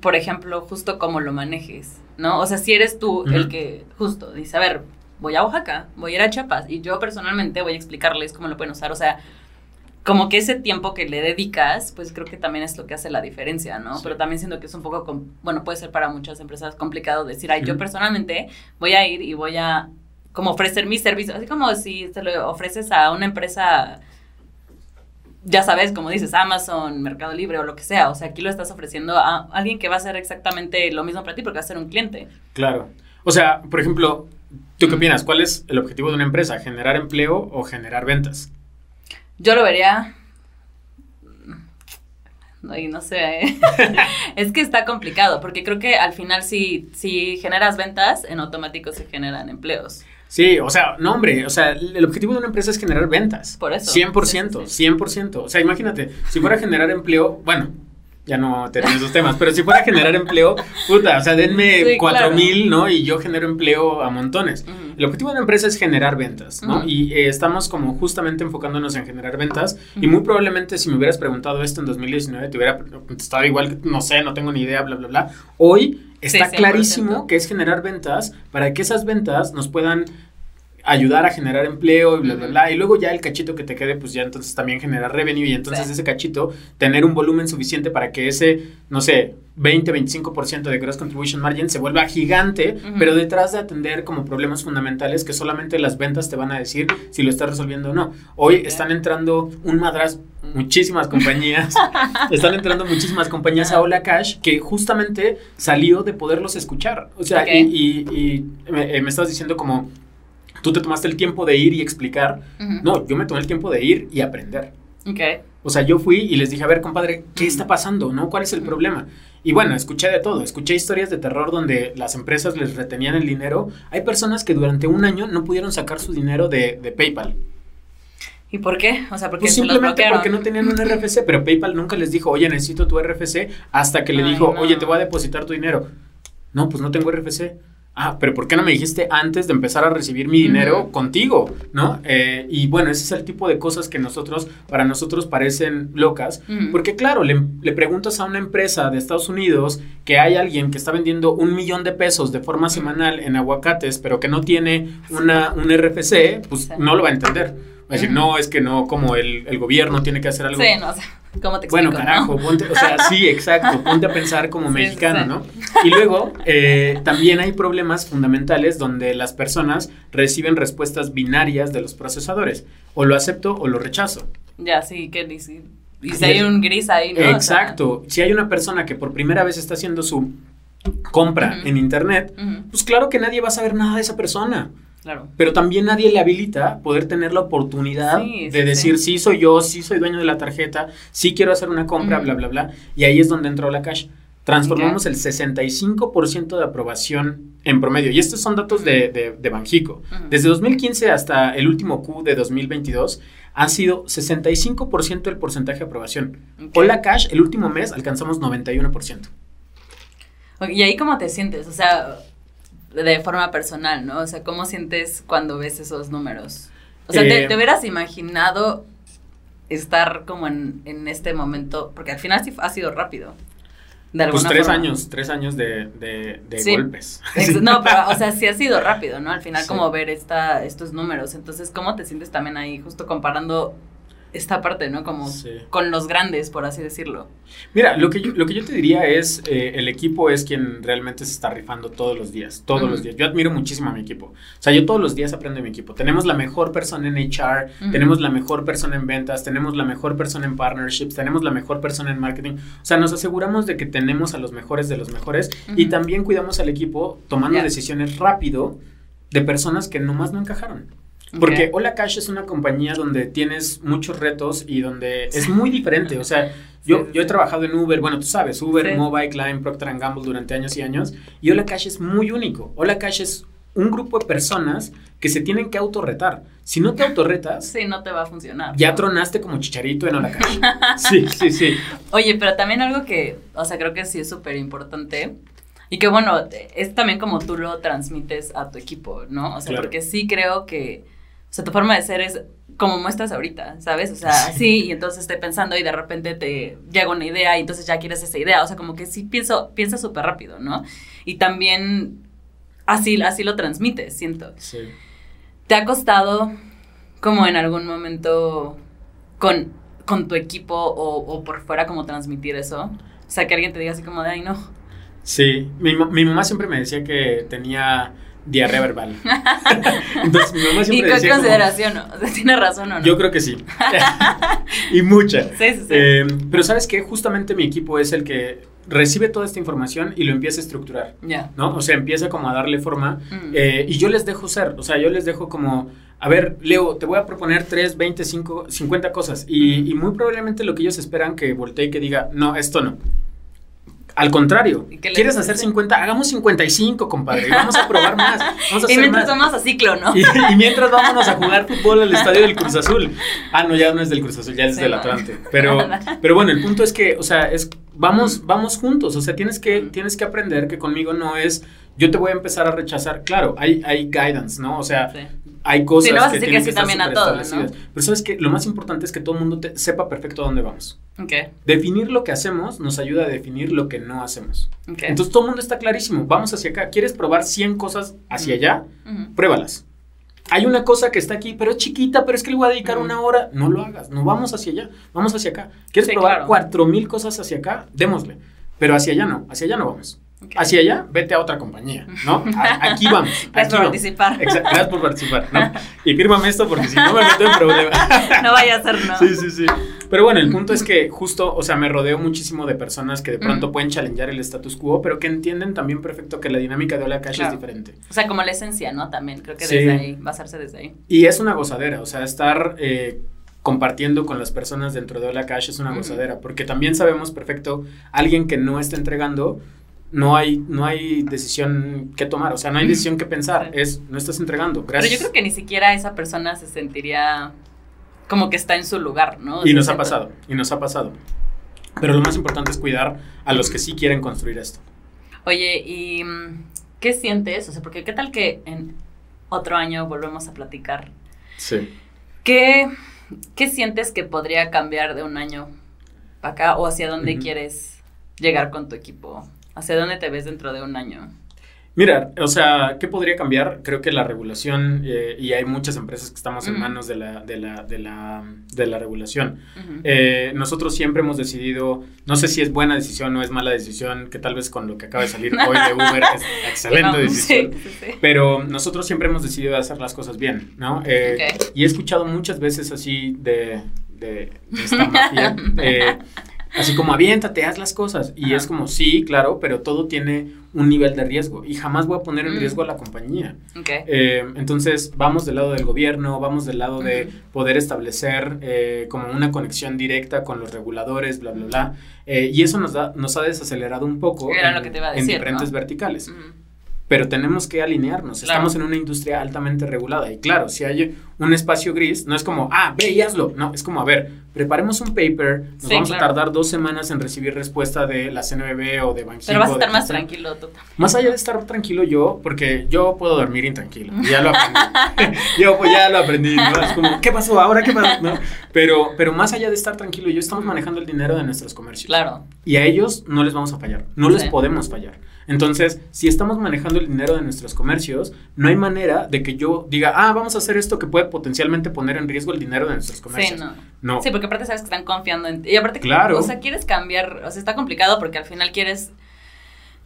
por ejemplo, justo cómo lo manejes, ¿no? O sea, si eres tú el que justo dice, a ver, voy a Oaxaca, voy a ir a Chiapas y yo personalmente voy a explicarles cómo lo pueden usar, o sea, como que ese tiempo que le dedicas, pues creo que también es lo que hace la diferencia, ¿no? Sí. Pero también siento que es un poco, bueno, puede ser para muchas empresas complicado decir, ay, yo personalmente voy a ir y voy a como ofrecer mis servicios, así como si te lo ofreces a una empresa ya sabes, como dices, Amazon, Mercado Libre o lo que sea. O sea, aquí lo estás ofreciendo a alguien que va a hacer exactamente lo mismo para ti porque va a ser un cliente. Claro. O sea, por ejemplo, ¿tú qué opinas? ¿Cuál es el objetivo de una empresa? ¿Generar empleo o generar ventas? Yo lo vería. Ay, no sé. ¿eh? [LAUGHS] es que está complicado porque creo que al final si, si generas ventas, en automático se generan empleos. Sí, o sea, no, hombre, o sea, el objetivo de una empresa es generar ventas. Por eso. 100%, Sí, sí, 100%. O sea, imagínate, si fuera a generar empleo, bueno, ya no tenemos esos temas, pero si fuera a generar empleo, puta, o sea, denme Sí, cuatro claro. mil, ¿no? Y yo genero empleo a montones. El objetivo de una empresa es generar ventas, ¿no? Y eh, estamos como justamente enfocándonos en generar ventas. Y muy probablemente si me hubieras preguntado esto en 2019, te hubiera contestado igual, no sé, no tengo ni idea, bla, bla, bla. Hoy está Sí, 100%. clarísimo que es generar ventas para que esas ventas nos puedan ayudar a generar empleo y bla, bla, bla. Y luego ya el cachito que te quede, pues ya entonces también generar revenue y entonces Sí. ese cachito tener un volumen suficiente para que ese, no sé, 20-25% de gross contribution margin se vuelva gigante, pero detrás de atender como problemas fundamentales que solamente las ventas te van a decir si lo estás resolviendo o no. Hoy están entrando un madras muchísimas compañías, [LAUGHS] están entrando muchísimas compañías a Hola Cash que justamente salió de poderlos escuchar. O sea, y, y- y me, eh, me estabas diciendo como tú te tomaste el tiempo de ir y explicar. No, yo me tomé el tiempo de ir y aprender. Ok. O sea, yo fui y les dije, a ver, compadre, ¿qué está pasando? ¿No? ¿Cuál es el problema? Y bueno, escuché de todo. Escuché historias de terror donde las empresas les retenían el dinero. Hay personas que durante un año no pudieron sacar su dinero de, de PayPal. ¿Y por qué? O sea, porque pues simplemente porque no tenían un RFC, [LAUGHS] pero PayPal nunca les dijo, oye, necesito tu RFC, hasta que le dijo, oye, te voy a depositar tu dinero. No, pues no tengo RFC. Ah, pero ¿por qué no me dijiste antes de empezar a recibir mi dinero contigo? ¿No? Eh, y bueno, ese es el tipo de cosas que nosotros, para nosotros parecen locas, porque claro, le, le, preguntas a una empresa de Estados Unidos que hay alguien que está vendiendo un millón de pesos de forma semanal en aguacates, pero que no tiene una, un RFC, pues no lo va a entender. Va a decir, no, es que no, como el, el, gobierno tiene que hacer algo. Sí, no, o sea, ¿cómo te explico? Bueno, carajo, ponte, o sea, sí, exacto, ponte a pensar como [LAUGHS] mexicano, ¿no? Y luego, eh, también hay problemas fundamentales donde las personas reciben respuestas binarias de los procesadores. O lo acepto o lo rechazo. Ya, sí, que dice. Y si hay un gris ahí, ¿no? Exacto. si hay una persona que por primera vez está haciendo su compra en internet, pues claro que nadie va a saber nada de esa persona. Pero también nadie le habilita poder tener la oportunidad de decir, sí. soy yo, sí soy dueño de la tarjeta, sí quiero hacer una compra, bla, bla, bla. Y ahí es donde entró la cash. Transformamos el 65% de aprobación en promedio. Y estos son datos de, de, Banjico. Desde 2015 hasta el último Q de 2022 ha sido 65% el porcentaje de aprobación. Hola Cash, el último mes alcanzamos 91%. ¿Y ahí cómo te sientes? O sea, de forma personal, ¿no? O sea, ¿cómo sientes cuando ves esos números? O sea, ¿te, eh, hubieras imaginado estar como en, en, este momento? Porque al final sí ha sido rápido. De pues tres años, tres años de, de, de golpes. [LAUGHS] No, pero, o sea, sí ha sido rápido, ¿no? Al final, como ver esta, estos números. Entonces, ¿cómo te sientes también ahí, justo comparando esta parte, ¿no? Como con los grandes, por así decirlo. Mira, lo que yo, lo que yo te diría es, eh, el equipo es quien realmente se está rifando todos los días, todos los días. Yo admiro muchísimo a mi equipo. O sea, yo todos los días aprendo de mi equipo. Tenemos la mejor persona en HR, tenemos la mejor persona en ventas, tenemos la mejor persona en partnerships, tenemos la mejor persona en marketing. O sea, nos aseguramos de que tenemos a los mejores de los mejores y también cuidamos al equipo tomando decisiones rápido de personas que nomás no encajaron. Porque Hola Cash es una compañía donde tienes muchos retos y donde es muy diferente. O sea, yo, yo he trabajado en Uber, bueno, tú sabes, Uber, Mobile, Line, Procter Gamble durante años y años. Y Hola Cash es muy único. Hola Cash es un grupo de personas que se tienen que autorretar. Si no te autorretas. [LAUGHS] Sí, no te va a funcionar. Ya tronaste como chicharito en Hola Cash. [LAUGHS] sí, sí, sí. Oye, pero también algo que, o sea, creo que sí es súper importante. Y que bueno, es también como tú lo transmites a tu equipo, ¿no? O sea, porque sí creo que o sea, tu forma de ser es como muestras ahorita, ¿sabes? O sea, sí, y entonces estoy pensando y de repente te llega una idea y entonces ya quieres esa idea. O sea, como que sí pienso, piensa súper rápido, ¿no? Y también así, así lo transmites, siento. Sí. ¿Te ha costado como en algún momento con, con tu equipo o, o por fuera como transmitir eso? O sea, que alguien te diga así como de, ay, no. Sí, mi, mi mamá siempre me decía que tenía diarrea verbal. [LAUGHS] Entonces mi mamá siempre ¿Y con consideración, ¿no? O sea, tiene razón o no. Yo creo que sí. [LAUGHS] y mucha. Sí, sí, sí. Eh, pero sabes que justamente mi equipo es el que recibe toda esta información y lo empieza a estructurar. Ya. ¿No? O sea, empieza como a darle forma. Mm. Eh, y yo les dejo ser. O sea, yo les dejo como. A ver, Leo, te voy a proponer 3, 20, 5, 50 cosas. Y, y muy probablemente lo que ellos esperan que voltee y que diga, no, esto no. Al contrario, ¿quieres hacer 50? Hagamos 55, compadre. Vamos a probar más. Vamos a [LAUGHS] y mientras vamos a ciclo, ¿no? Y, mientras vámonos a [LAUGHS] jugar fútbol al estadio del Cruz Azul. Ah, no, ya no es del Cruz Azul, ya es del Atlante. Pero, [LAUGHS] pero bueno, el punto es que, o sea, es vamos, vamos juntos. O sea, tienes que, tienes que aprender que conmigo no es yo te voy a empezar a rechazar. Claro, hay, hay guidance, ¿no? O sea, hay cosas no vas que, a decir que, también a todos, ¿no? Pero sabes que lo más importante es que todo el mundo sepa perfecto a dónde vamos. Okay. Definir lo que hacemos nos ayuda a definir lo que no hacemos. Okay. Entonces todo el mundo está clarísimo, vamos hacia acá. ¿Quieres probar 100 cosas hacia allá? Pruébalas. Hay una cosa que está aquí, pero es chiquita, pero es que le voy a dedicar una hora. No lo hagas, no vamos hacia allá, vamos hacia acá. ¿Quieres probar cuatro mil cosas hacia acá? Démosle. Pero hacia allá no, hacia allá no vamos. Hacia allá, vete a otra compañía, ¿no? [LAUGHS] aquí vamos. Gracias por participar. gracias por participar, ¿no? [LAUGHS] Y fírmame esto porque si no me meto en problema. [LAUGHS] no vaya a ser, ¿no? Sí, sí, sí. Pero bueno, el punto es que justo, o sea, me rodeo muchísimo de personas que de pronto pueden challengear el status quo, pero que entienden también perfecto que la dinámica de Hola Cash es diferente. O sea, como la esencia, ¿no? También, creo que desde ahí, basarse desde ahí. Y es una gozadera, o sea, estar... Eh, compartiendo con las personas dentro de Hola Cash es una gozadera, porque también sabemos perfecto, alguien que no está entregando, no hay, no hay decisión que tomar, o sea, no hay decisión que pensar, es, no estás entregando, gracias. Pero yo creo que ni siquiera esa persona se sentiría como que está en su lugar, ¿no? y nos ha pasado, y nos ha pasado. Pero lo más importante es cuidar a los que sí quieren construir esto. Oye, ¿y mm, qué sientes? O sea, porque qué tal que en otro año volvemos a platicar. Sí. ¿Qué, qué sientes que podría cambiar de un año para acá o hacia dónde quieres llegar con tu equipo? ¿Hacia dónde te ves dentro de un año? Mira, o sea, ¿qué podría cambiar? Creo que la regulación, eh, y hay muchas empresas que estamos en manos de la, de la, de la, de la regulación. Eh, nosotros siempre hemos decidido, no sé si es buena decisión o es mala decisión, que tal vez con lo que acaba de salir hoy de Uber es [LAUGHS] excelente decisión, pero nosotros siempre hemos decidido hacer las cosas bien, ¿no? Eh, y he escuchado muchas veces así de, de, de esta mafia. [LAUGHS] Así como aviéntate, haz las cosas. Y es como, sí, claro, pero todo tiene un nivel de riesgo y jamás voy a poner en mm. riesgo a la compañía. Eh, entonces, vamos del lado del gobierno, vamos del lado de poder establecer eh, como una conexión directa con los reguladores, bla, bla, bla. Eh, y eso nos, da, nos ha desacelerado un poco en, diferentes verticales pero tenemos que alinearnos. Estamos en una industria altamente regulada. Y claro, si hay un espacio gris, no es como, ah, ve y hazlo. No, es como, a ver, preparemos un paper, nos vamos a tardar dos semanas en recibir respuesta de la CNBB o de Banxico. Pero vas a estar más tranquilo tú Más allá de estar tranquilo yo, porque yo puedo dormir intranquilo. [LAUGHS] Ya lo aprendí. [LAUGHS] yo pues ya lo aprendí, ¿no? Es como, ¿qué pasó? ¿Ahora qué pasó? ¿No? Pero, pero más allá de estar tranquilo, yo estamos manejando el dinero de nuestros comercios. Claro. Y a ellos no les vamos a fallar. No les podemos fallar. Entonces, si estamos manejando el dinero de nuestros comercios, no hay manera de que yo diga, ah, vamos a hacer esto que puede potencialmente poner en riesgo el dinero de nuestros comercios. Sí, no. Sí, porque aparte sabes que están confiando en ti. Y aparte, claro. o sea, quieres cambiar, o sea, está complicado porque al final quieres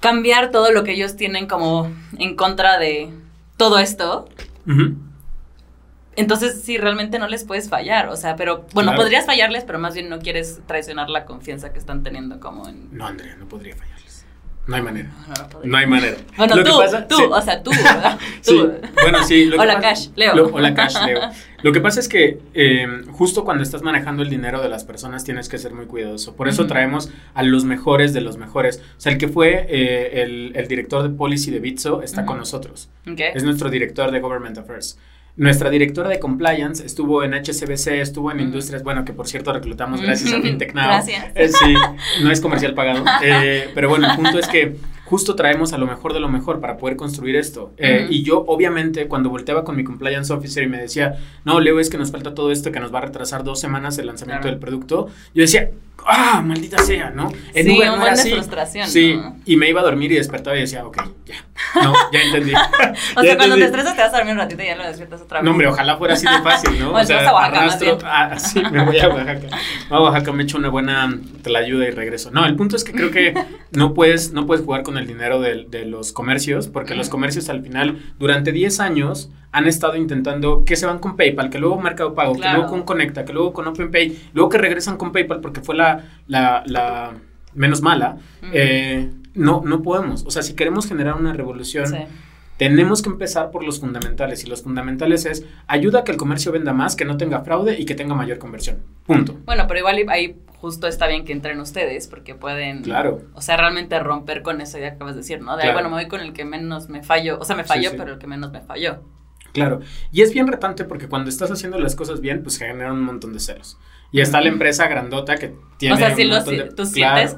cambiar todo lo que ellos tienen como en contra de todo esto. Entonces, sí, realmente no les puedes fallar, o sea, pero bueno, podrías fallarles, pero más bien no quieres traicionar la confianza que están teniendo como en... No, Andrea, no podría fallar. No hay manera. No, hay manera. [LAUGHS] Bueno, tú, tú, o sea, tú, [LAUGHS] ¿verdad? Sí, bueno, sí. hola, Cash, Leo. hola, Cash, Leo. Lo que pasa es que eh, justo cuando estás manejando el dinero de las personas tienes que ser muy cuidadoso. Por eso traemos a los mejores de los mejores. O sea, el que fue eh, el, director de policy de Bitso está con nosotros. Es nuestro director de Government Affairs. Nuestra directora de compliance estuvo en HCBC, estuvo en Industrias, bueno, que por cierto reclutamos gracias a [LAUGHS] FinTech Now. Gracias. Eh, sí, no es comercial pagado. [LAUGHS] Eh, pero bueno, el punto es que justo traemos a lo mejor de lo mejor para poder construir esto. Eh, y yo, obviamente, cuando volteaba con mi compliance officer y me decía, no, Leo, es que nos falta todo esto que nos va a retrasar dos semanas el lanzamiento del producto, yo decía, ah, maldita sea, ¿no? En sí, Uber no era así. frustración. Sí, y me iba a dormir y despertaba y decía, ok, ya, no, ya entendí. [LAUGHS] o sea, cuando te estresas te vas a dormir un ratito y ya lo despiertas otra vez. No, hombre, ojalá fuera así de fácil, ¿no? [LAUGHS] o, sea, a Oaxaca, arrastro, ah, sí, me voy a Oaxaca. a Oaxaca, me echo una buena te la ayuda y regreso. No, el punto es que creo que no puedes, no puedes jugar con el dinero de, de los comercios, porque los comercios al final, durante 10 años, han estado intentando que se van con PayPal, que luego Mercado Pago, que luego con Conecta, que luego con OpenPay, luego que regresan con PayPal porque fue la, la, la menos mala. eh, no, no podemos. O sea, si queremos generar una revolución, tenemos que empezar por los fundamentales. Y los fundamentales es ayuda a que el comercio venda más, que no tenga fraude y que tenga mayor conversión. Punto. Bueno, pero igual ahí justo está bien que entren ustedes porque pueden, claro. o sea, realmente romper con eso que acabas de decir, ¿no? De, bueno, me voy con el que menos me falló, o sea, me falló, pero el que menos me falló. Claro, y es bien retante porque cuando estás haciendo las cosas bien, pues generan un montón de ceros. Y está la empresa grandota que tiene. O sea, si lo, tú sientes.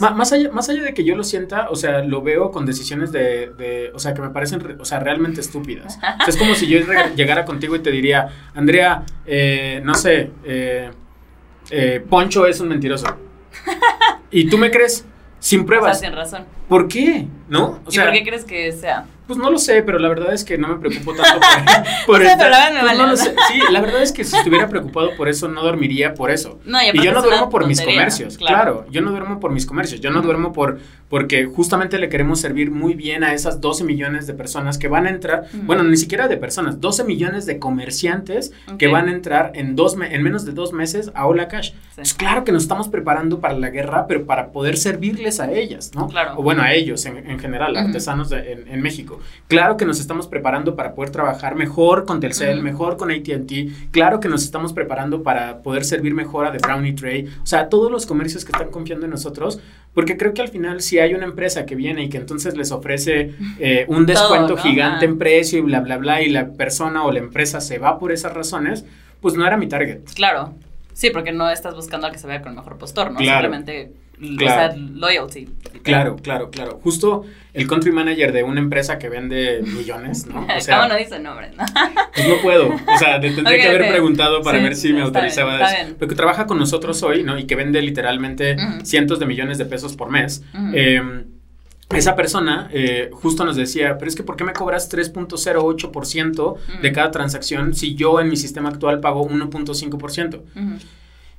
más, allá, más allá de que yo lo sienta, o sea, lo veo con decisiones de, de o sea, que me parecen, o sea, realmente estúpidas. O sea, es como si yo [LAUGHS] llegara contigo y te diría, Andrea, eh, no sé, eh, eh, Poncho es un mentiroso. [LAUGHS] ¿Y tú me crees? Sin pruebas. O sea, sin razón. ¿Por qué? ¿No? O sea, ¿Y por qué crees que sea? Pues no lo sé, pero la verdad es que no me preocupo tanto por, [LAUGHS] por pues no lo sé. Sí, la verdad es que si estuviera preocupado por eso, no dormiría por eso. y, yo no duermo por mis comercios, claro. Yo no duermo por mis comercios. Yo no duermo por porque justamente le queremos servir muy bien a esas 12 millones de personas que van a entrar, bueno, ni siquiera de personas, 12 millones de comerciantes que van a entrar en, dos en menos de dos meses a Hola Cash. Pues claro que nos estamos preparando para la guerra, pero para poder servirles a ellas, ¿no? Claro. O bueno, a ellos en, general, artesanos en, en México. Claro que nos estamos preparando para poder trabajar mejor con Telcel, mejor con ATT. Claro que nos estamos preparando para poder servir mejor a The Brownie Tray. O sea, todos los comercios que están confiando en nosotros, porque creo que al final si hay una empresa que viene y que entonces les ofrece eh, un [LAUGHS] descuento gigante en precio y bla, bla, bla, y la persona o la empresa se va por esas razones, pues no era mi target. Claro. Sí, porque no estás buscando al que se vea con el mejor postor, ¿no? Simplemente Claro. loyalty. Claro, claro, claro. Justo el country manager de una empresa que vende millones, ¿no? [LAUGHS] O sea, ¿Cómo no dice nombre? No? Pues no puedo. O sea, tendría que haber preguntado para ver si me autorizaba. Bien, Pero que trabaja con nosotros hoy, ¿no? Y que vende literalmente cientos de millones de pesos por mes. Em, esa persona eh, justo nos decía, pero es que ¿por qué me cobras 3.08% de cada transacción si yo en mi sistema actual pago 1.5%?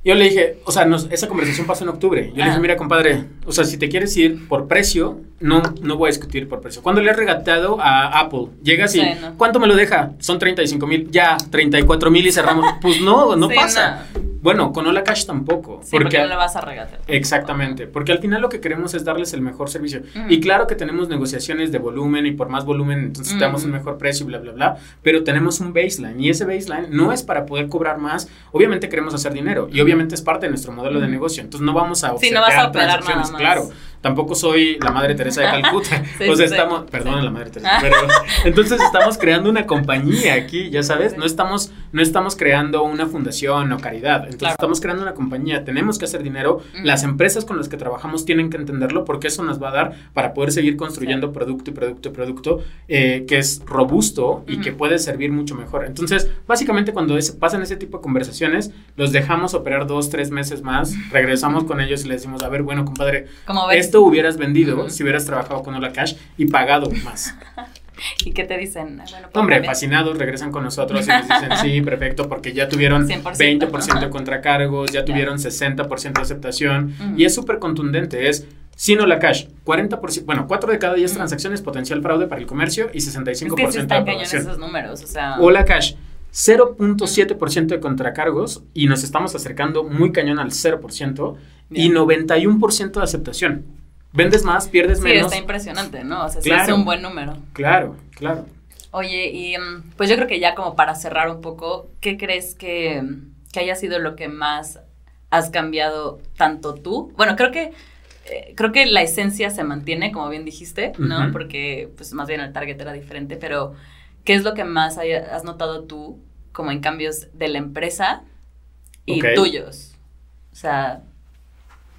Yo le dije, o sea, esa conversación pasó en octubre. Yo le dije, mira, compadre, o sea, si te quieres ir por precio, no, no voy a discutir por precio. Cuando le he regateado a Apple, llegas y, ¿cuánto me lo deja? Son 35 mil, ya, 34 mil y cerramos. pues no, no pasa. Bueno, con Hola Cash tampoco. porque, no le vas a regatear. Exactamente, porque al final lo que queremos es darles el mejor servicio. Y claro que tenemos negociaciones de volumen y por más volumen, entonces te damos un mejor precio y bla, bla, bla. Pero tenemos un baseline y ese baseline no es para poder cobrar más. Obviamente queremos hacer dinero y obviamente es parte de nuestro modelo de negocio. Entonces no vamos a sí, no vas a transacciones, claro tampoco soy la Madre Teresa de Calcuta. [LAUGHS] o sea, estamos, perdón, la Madre Teresa, pero [LAUGHS] entonces estamos creando una compañía aquí, ya sabes, no estamos no estamos creando una fundación o caridad, entonces estamos creando una compañía, tenemos que hacer dinero, las empresas con las que trabajamos tienen que entenderlo porque eso nos va a dar para poder seguir construyendo producto y producto y producto eh, que es robusto y que puede servir mucho mejor. Entonces, básicamente cuando pasan ese tipo de conversaciones, los dejamos operar dos, tres meses más, regresamos con ellos y les decimos, a ver, bueno, compadre, ves? Hubieras vendido si hubieras trabajado con Hola Cash y pagado más. [LAUGHS] ¿Y qué te dicen? Hombre, fascinados, regresan con nosotros y nos dicen, sí, [LAUGHS] perfecto, porque ya tuvieron 20% de contracargos, ya tuvieron 60% de aceptación, y es súper contundente, es sin Hola Cash, 40%, bueno, 4 de cada 10 transacciones potencial fraude para el comercio y 65% es que de aprobación. esos números, o sea... Hola Cash, 0.7% de contracargos y nos estamos acercando muy cañón al 0% y 91% de aceptación vendes más, pierdes menos. Sí, está impresionante, ¿no? O sea, sí es un buen número. Claro, claro. Oye, y mm, pues yo creo que ya como para cerrar un poco, ¿qué crees que, haya sido lo que más has cambiado tanto tú? Bueno, creo que eh, creo que la esencia se mantiene, como bien dijiste, ¿no? Porque pues más bien el target era diferente, pero ¿qué es lo que más has notado tú como en cambios de la empresa y tuyos? O sea,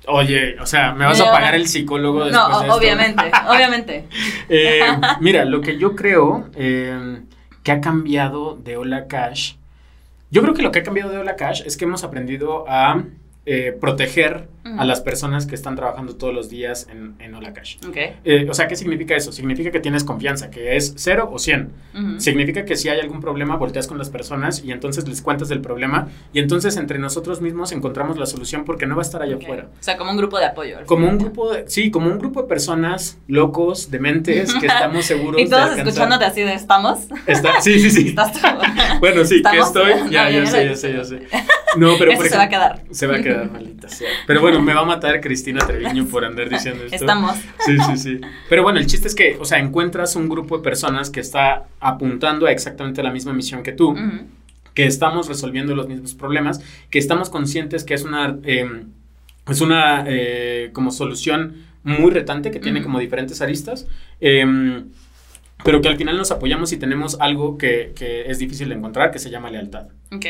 Oye, o sea, ¿me vas a pagar el psicólogo después No, obviamente, [LAUGHS] obviamente. Eh, mira, lo que yo creo eh, que ha cambiado de Hola Cash, yo creo que lo que ha cambiado de Hola Cash es que hemos aprendido a eh, proteger a las personas que están trabajando todos los días en, en Hola Cash. Eh, o sea, ¿qué significa eso? Significa que tienes confianza, que es cero o cien. Significa que si hay algún problema, volteas con las personas y entonces les cuentas del problema y entonces entre nosotros mismos encontramos la solución porque no va a estar allá afuera. O sea, como un grupo de apoyo. Como un grupo, de, sí, como un grupo de personas locos, dementes, que [LAUGHS] estamos seguros ¿Y todos escuchándote así de estamos? sí, sí, sí. [LAUGHS] [LAUGHS] bueno, sí, que estoy, ya, ya, sé, ya sé, ya sé. No, pero Eso se va a quedar. Se va a quedar, maldita sea. Pero bueno, me va a matar Cristina Treviño por andar diciendo esto. Estamos. Sí, sí, sí. Pero bueno, el chiste es que, o sea, encuentras un grupo de personas que está apuntando a exactamente la misma misión que tú, que estamos resolviendo los mismos problemas, que estamos conscientes que es una, em, es una eh, como solución muy retante que tiene como diferentes aristas. Em, pero que al final nos apoyamos y tenemos algo que, que, es difícil de encontrar, que se llama lealtad. Ok.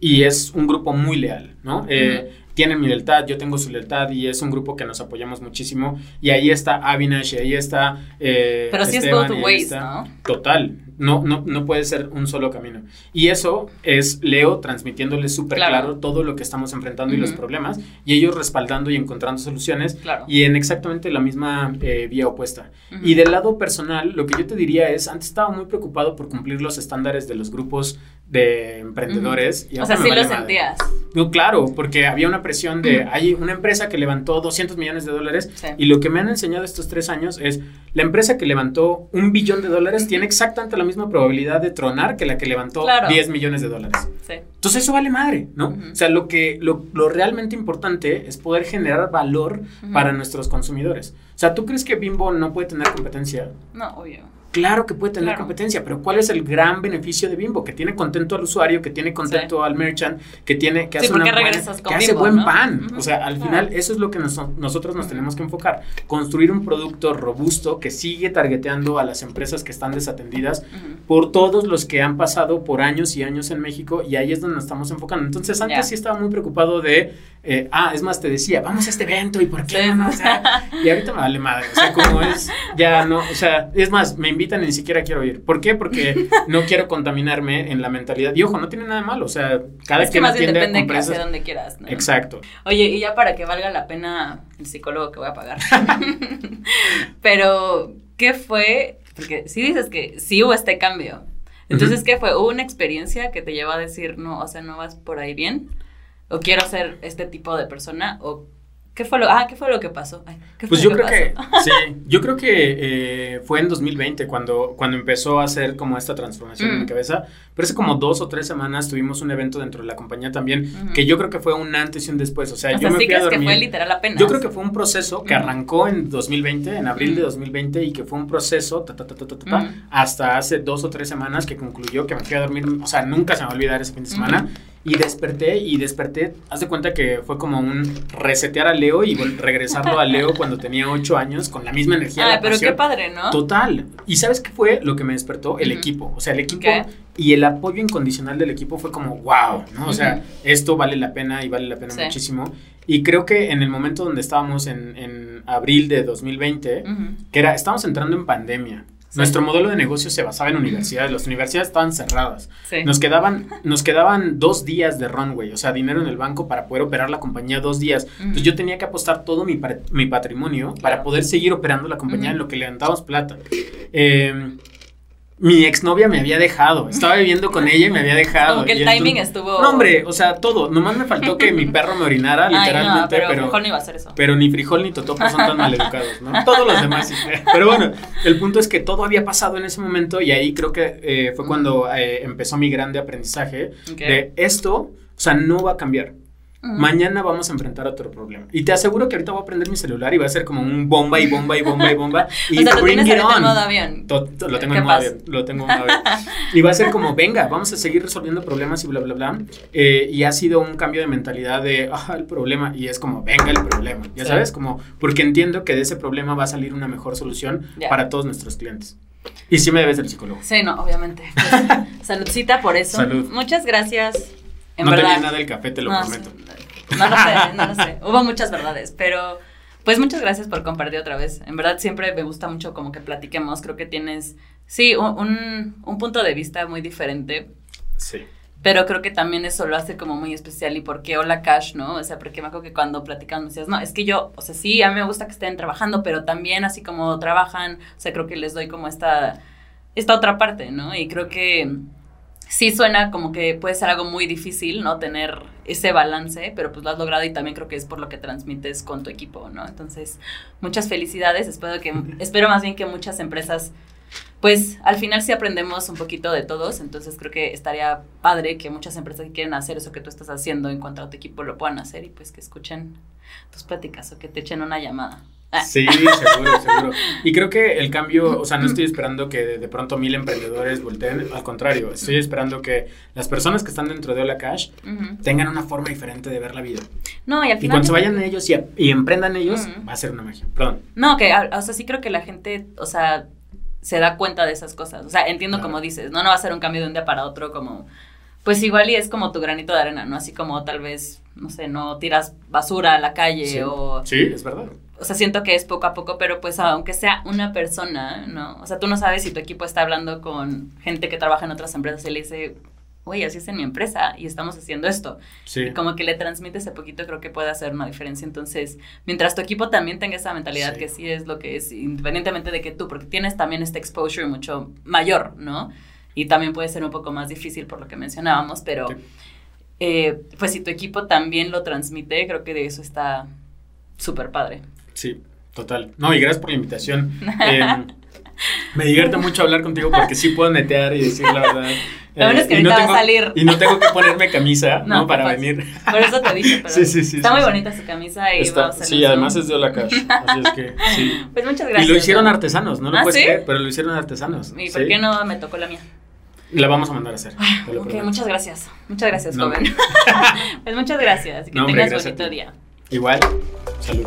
Y es un grupo muy leal, ¿no? Eh, tienen mi lealtad, yo tengo su lealtad y es un grupo que nos apoyamos muchísimo. Y ahí está Avinash y ahí está. Eh, Pero sí es both ways, ¿no? Total. No, no, no puede ser un solo camino. Y eso es Leo transmitiéndole súper claro. todo lo que estamos enfrentando y los problemas, y ellos respaldando y encontrando soluciones, y en exactamente la misma eh, vía opuesta. Y del lado personal, lo que yo te diría es, antes estaba muy preocupado por cumplir los estándares de los grupos de emprendedores. y o sea, sí lo sentías. No, claro, porque había una presión de, hay una empresa que levantó 200 millones de dólares y lo que me han enseñado estos tres años es, la empresa que levantó un billón de dólares tiene exactamente la misma probabilidad de tronar que la que levantó 10 millones de dólares. Entonces eso vale madre, ¿no? O sea, lo que, lo, lo, realmente importante es poder generar valor para nuestros consumidores. O sea, ¿tú crees que Bimbo no puede tener competencia? No, obvio. Claro que puede tener competencia, pero ¿cuál es el gran beneficio de Bimbo? Que tiene contento al usuario, que tiene contento al merchant, que tiene que hace, una que hace buen pan. O sea, al final eso es lo que nosotros nos tenemos que enfocar. Construir un producto robusto que sigue targeteando a las empresas que están desatendidas por todos los que han pasado por años y años en México y ahí es donde nos estamos enfocando. Entonces antes sí estaba muy preocupado de, eh, ah, es más, te decía, vamos a este evento y por qué. y ahorita me vale madre. O sea, como es, ya no, o sea, es más, me ni siquiera quiero ir. ¿Por qué? Porque [LAUGHS] no quiero contaminarme en la mentalidad. Y ojo, no tiene nada de malo. O sea, cada es que más bien depende de hacia donde quieras. Exacto. Oye, y ya para que valga la pena el psicólogo que voy a pagar. [LAUGHS] Pero, ¿qué fue? Porque si dices que sí hubo este cambio. Entonces, ¿qué fue? ¿Hubo una experiencia que te llevó a decir, no, o sea, no vas por ahí bien? ¿O quiero ser este tipo de persona? ¿O ¿Qué fue lo, ah, ¿qué fue lo que pasó? pues yo creo que, sí, yo creo que eh, fue en 2020 cuando, cuando empezó a hacer como esta transformación en mi mm. cabeza. Pero hace como dos o tres semanas tuvimos un evento dentro de la compañía también, que yo creo que fue un antes y un después. O sea, yo me fui a dormir. que fue literal apenas. Yo creo que fue un proceso que arrancó en 2020, en abril de 2020, y que fue un proceso hasta hace dos o tres semanas que concluyó que me fui a dormir. O sea, nunca se me va a olvidar ese fin de semana. Y desperté y desperté, haz de cuenta que fue como un resetear a Leo y regresarlo a Leo cuando tenía ocho años con la misma energía. Ah, pero qué padre, ¿no? Total. ¿Y sabes qué fue lo que me despertó? El equipo. O sea, el equipo y el apoyo incondicional del equipo fue como, wow, ¿no? O sea, esto vale la pena y vale la pena muchísimo. Y creo que en el momento donde estábamos en, en abril de 2020, que era, estábamos entrando en pandemia. Nuestro modelo de negocio se basaba en universidades. Las universidades estaban cerradas. Nos, quedaban, nos quedaban dos días de runway, o sea, dinero en el banco para poder operar la compañía dos días. Entonces yo tenía que apostar todo mi, mi patrimonio para poder seguir operando la compañía en lo que levantábamos plata. Eh, mi exnovia me había dejado. Estaba viviendo con ella y me había dejado. Como que el timing estuvo. No, hombre, o sea, todo. Nomás me faltó que mi [LAUGHS] perro me orinara, literalmente. pero, pero frijol no iba a hacer eso. Pero ni frijol ni totopo son tan maleducados, ¿no? Todos los demás sí. Pero bueno, el punto es que todo había pasado en ese momento y ahí creo que eh, fue cuando eh, empezó mi grande aprendizaje de esto, o sea, no va a cambiar. Mañana vamos a enfrentar otro problema. Y te aseguro que ahorita voy a prender mi celular y va a ser como un bomba y bomba y bomba y bomba. [LAUGHS] Y o sea, lo tienes en modo avión. lo tengo en modo avión. Lo tengo en modo avión. y va a ser como, venga, vamos a seguir resolviendo problemas y bla, bla, bla. Eh, y ha sido un cambio de mentalidad de, ah, el problema. Y es como, venga el problema. Ya sabes, como, porque entiendo que de ese problema va a salir una mejor solución para todos nuestros clientes. Y sí me debes del psicólogo. Sí, no, obviamente. [LAUGHS] saludcita por eso. Salud. Muchas gracias no tenía nada el café, te lo prometo. No lo sé, no lo sé. Hubo muchas verdades, pero pues muchas gracias por compartir otra vez. En verdad siempre me gusta mucho como que platiquemos. Creo que tienes, sí, un, un punto de vista muy diferente. Sí. Pero creo que también eso lo hace como muy especial. ¿Y por qué Hola Cash, no? O sea, porque me acuerdo que cuando platicamos me decías, no, es que yo, o sea, sí, a mí me gusta que estén trabajando, pero también así como trabajan, o sea, creo que les doy como esta, esta otra parte, ¿no? Y creo que sí suena como que puede ser algo muy difícil, ¿no? Tener ese balance, pero pues lo has logrado y también creo que es por lo que transmites con tu equipo, ¿no? Entonces, muchas felicidades. Espero que, espero más bien que muchas empresas, pues al final sí aprendemos un poquito de todos, entonces creo que estaría padre que muchas empresas que quieren hacer eso que tú estás haciendo en cuanto a tu equipo lo puedan hacer y pues que escuchen tus pláticas o que te echen una llamada. Ah. Sí, seguro, seguro. Y creo que el cambio, o sea, no estoy esperando que de, pronto mil emprendedores volteen, al contrario, estoy esperando que las personas que están dentro de Hola Cash tengan una forma diferente de ver la vida. No, y al final. Y cuando se vayan ellos y, emprendan ellos, va a ser una magia. Perdón. No, que, o sea, sí creo que la gente, o sea, se da cuenta de esas cosas. O sea, entiendo como dices, no, no va a ser un cambio de un día para otro como pues igual y es como tu granito de arena, ¿no? Así como tal vez, no sé, no tiras basura a la calle o... Sí, es verdad. O sea, siento que es poco a poco, pero pues aunque sea una persona, ¿no? O sea, tú no sabes si tu equipo está hablando con gente que trabaja en otras empresas y le dice, oye, así es en mi empresa y estamos haciendo esto. Sí. Y como que le transmite ese poquito, creo que puede hacer una diferencia. Entonces, mientras tu equipo también tenga esa mentalidad que sí es lo que es, independientemente de que tú, porque tienes también este exposure mucho mayor, ¿no? y también puede ser un poco más difícil por lo que mencionábamos, pero eh, pues si tu equipo también lo transmite, creo que de eso está súper padre. Sí, total. No, y gracias por la invitación. Em, [LAUGHS] Me divierte mucho hablar contigo porque sí puedo netear y decir la verdad. Lo bueno es que y no ahorita va a tengo- salir. Y no tengo que ponerme camisa, [LAUGHS] ¿no? No, Para venir. Por eso te dije, [LAUGHS] pero Sí, sí, sí, está muy bonita su camisa y Está- vamos a sí, un además es de Hola Cash. Así es que sí. Pues muchas gracias. Y lo hicieron ¿no? artesanos, no lo ¿Ah, puedes creer, pero lo hicieron artesanos. ¿Y por qué no me tocó la mía? La vamos a mandar a hacer. Ok, prometo. muchas gracias. Muchas gracias, No. joven. pues muchas gracias. Que No, hombre, tengas gracias bonito día. Igual, salud.